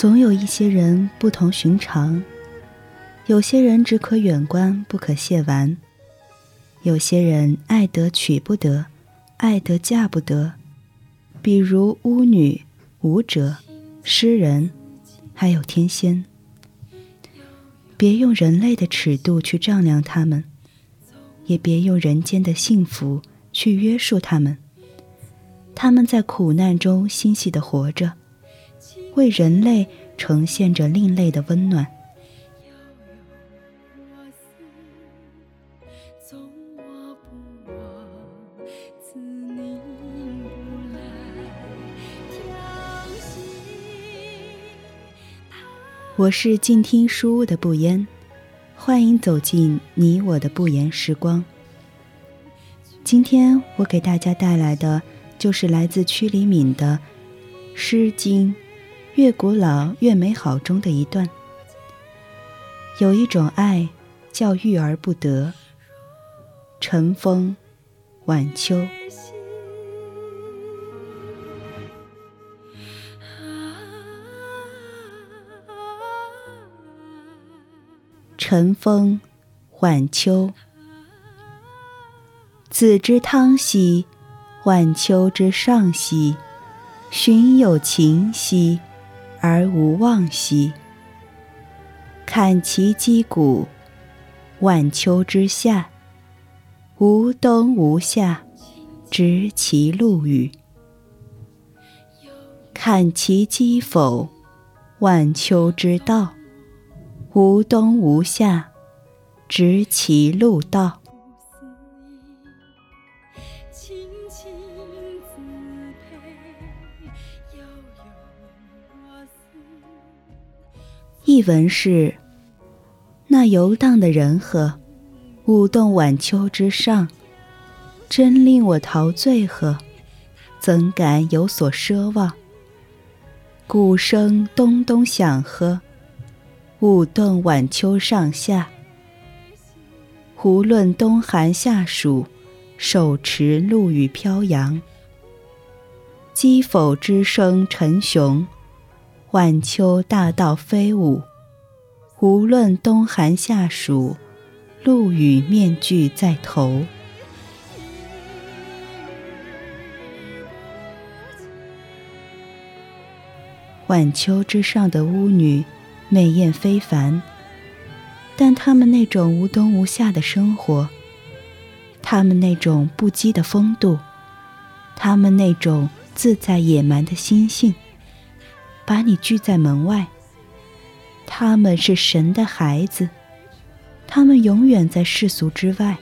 总有一些人不同寻常，有些人只可远观不可亵玩，有些人爱得娶不得，爱得嫁不得，比如巫女、舞者、诗人，还有天仙。别用人类的尺度去丈量他们，也别用人间的幸福去约束他们。他们在苦难中欣喜地活着。为人类呈现着另类的温暖。我是静听书屋的不言，欢迎走进你我的不言时光。今天我给大家带来的就是来自屈黎敏的《诗经》。越古老越美好中的一段，有一种爱叫遇而不得。晨风，晚秋。晨风，晚秋。子之汤兮，晚秋之上兮，寻有情兮。而无忘兮，看其击鼓，晚秋之下，无冬无夏，执其陆羽。看其击否，晚秋之道，无冬无夏，执其陆道。译文是：那游荡的人和，舞动晚秋之上，真令我陶醉呵，怎敢有所奢望？鼓声咚咚响呵，舞动晚秋上下。无论冬寒夏暑，手持陆羽飘扬。击否之声沉雄。晚秋大道飞舞，无论冬寒夏暑，露雨面具在头。晚秋之上的巫女，美艳非凡，但她们那种无冬无夏的生活，她们那种不羁的风度，她们那种自在野蛮的心性。把你拒在门外。他们是神的孩子，他们永远在世俗之外，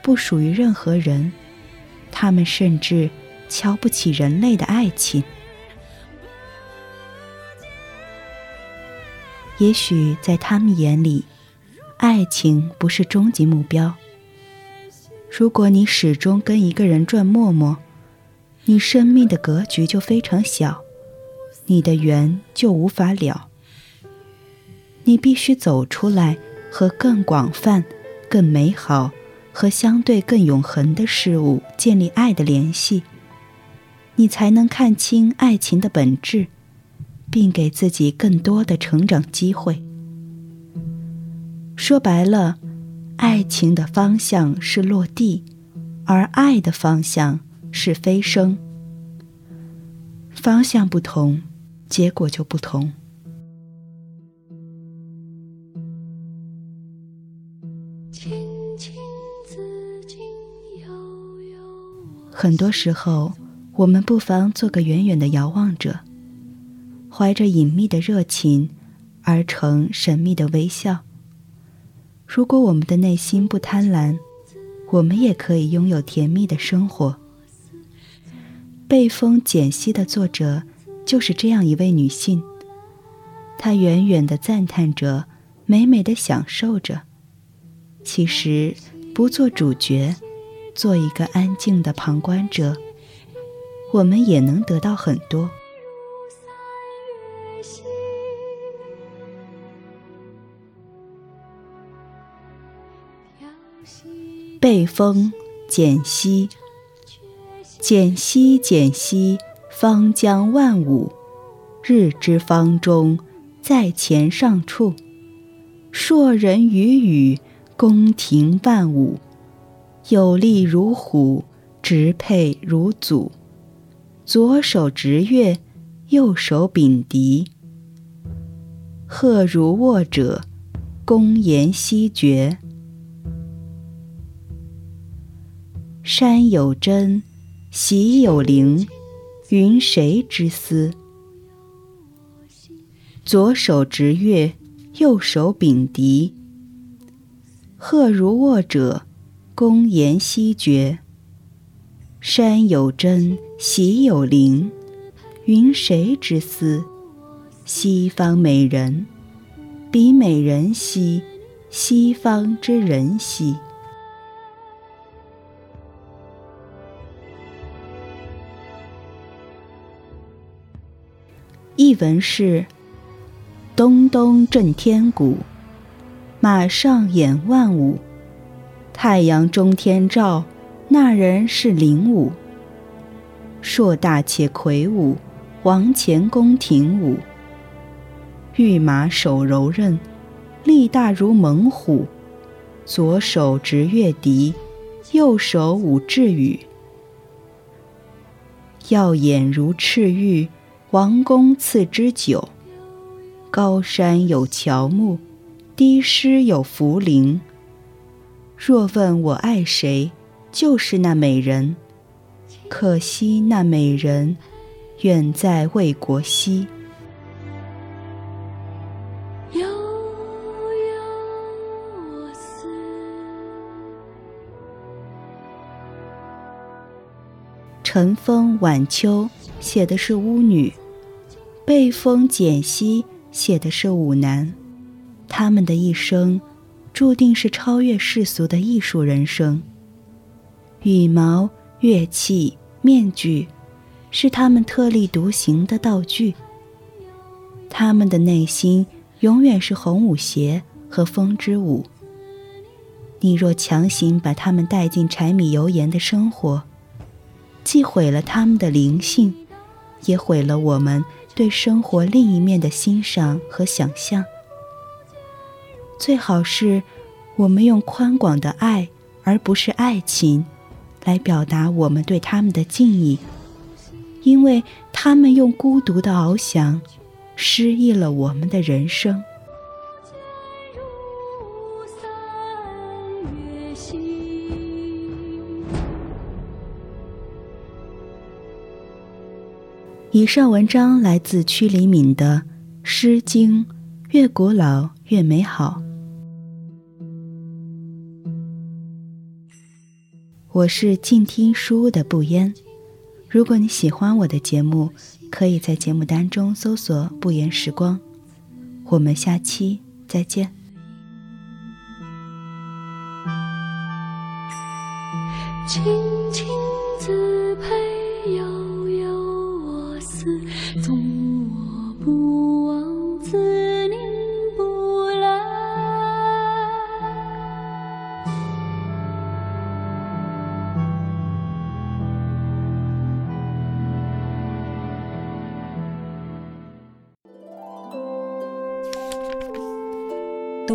不属于任何人。他们甚至瞧不起人类的爱情。也许在他们眼里，爱情不是终极目标。如果你始终跟一个人转陌陌，你生命的格局就非常小。你的缘就无法了。你必须走出来，和更广泛、更美好和相对更永恒的事物建立爱的联系，你才能看清爱情的本质，并给自己更多的成长机会。说白了，爱情的方向是落地，而爱的方向是飞升。方向不同。结果就不同。很多时候，我们不妨做个远远的遥望者，怀着隐秘的热情，而成神秘的微笑。如果我们的内心不贪婪，我们也可以拥有甜蜜的生活。被风减息的作者。就是这样一位女性，她远远的赞叹着，美美的享受着。其实，不做主角，做一个安静的旁观者，我们也能得到很多。背风减息，减息减息。方将万物，日之方中，在前上处。硕人与宇，宫廷万舞，有力如虎，直佩如祖。左手执月，右手秉笛。鹤如握者，公言西绝。山有真，喜有灵，云谁之思？左手执月，右手秉笛。鹤如卧者，公言西绝。山有真，喜有灵，云谁之思？西方美人，彼美人兮，西方之人兮。译文是。咚咚震天鼓，马上演万舞。太阳中天照，那人是灵武。硕大且魁梧，王前宫廷舞。御马手柔韧，力大如猛虎。左手执月笛，右手舞雉羽。耀眼如赤玉，王公赐之酒。高山有乔木，低湿有茯苓。若问我爱谁，就是那美人。可惜那美人远在魏国西。悠悠我思。晨风晚秋写的是巫女，被风简溪。写的是舞男，他们的一生注定是超越世俗的艺术人生。羽毛、乐器、面具，是他们特立独行的道具。他们的内心永远是红舞鞋和风之舞。你若强行把他们带进柴米油盐的生活，既毁了他们的灵性，也毁了我们。对生活另一面的欣赏和想象，最好是我们用宽广的爱，而不是爱情，来表达我们对他们的敬意，因为他们用孤独的翱翔，诗意了我们的人生。以上文章来自屈黎敏的《诗经》，越古老越美好。我是静听书屋的不言。如果你喜欢我的节目，可以在节目单中搜索“不言时光”。我们下期再见。青青子佩